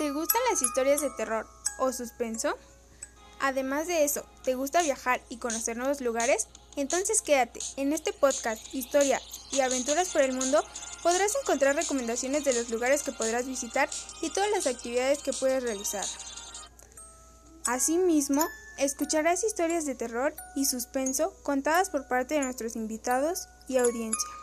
¿Te gustan las historias de terror o suspenso? Además de eso, ¿te gusta viajar y conocer nuevos lugares? Entonces quédate. En este podcast, Historia y Aventuras por el Mundo, podrás encontrar recomendaciones de los lugares que podrás visitar y todas las actividades que puedes realizar. Asimismo, escucharás historias de terror y suspenso contadas por parte de nuestros invitados y audiencia.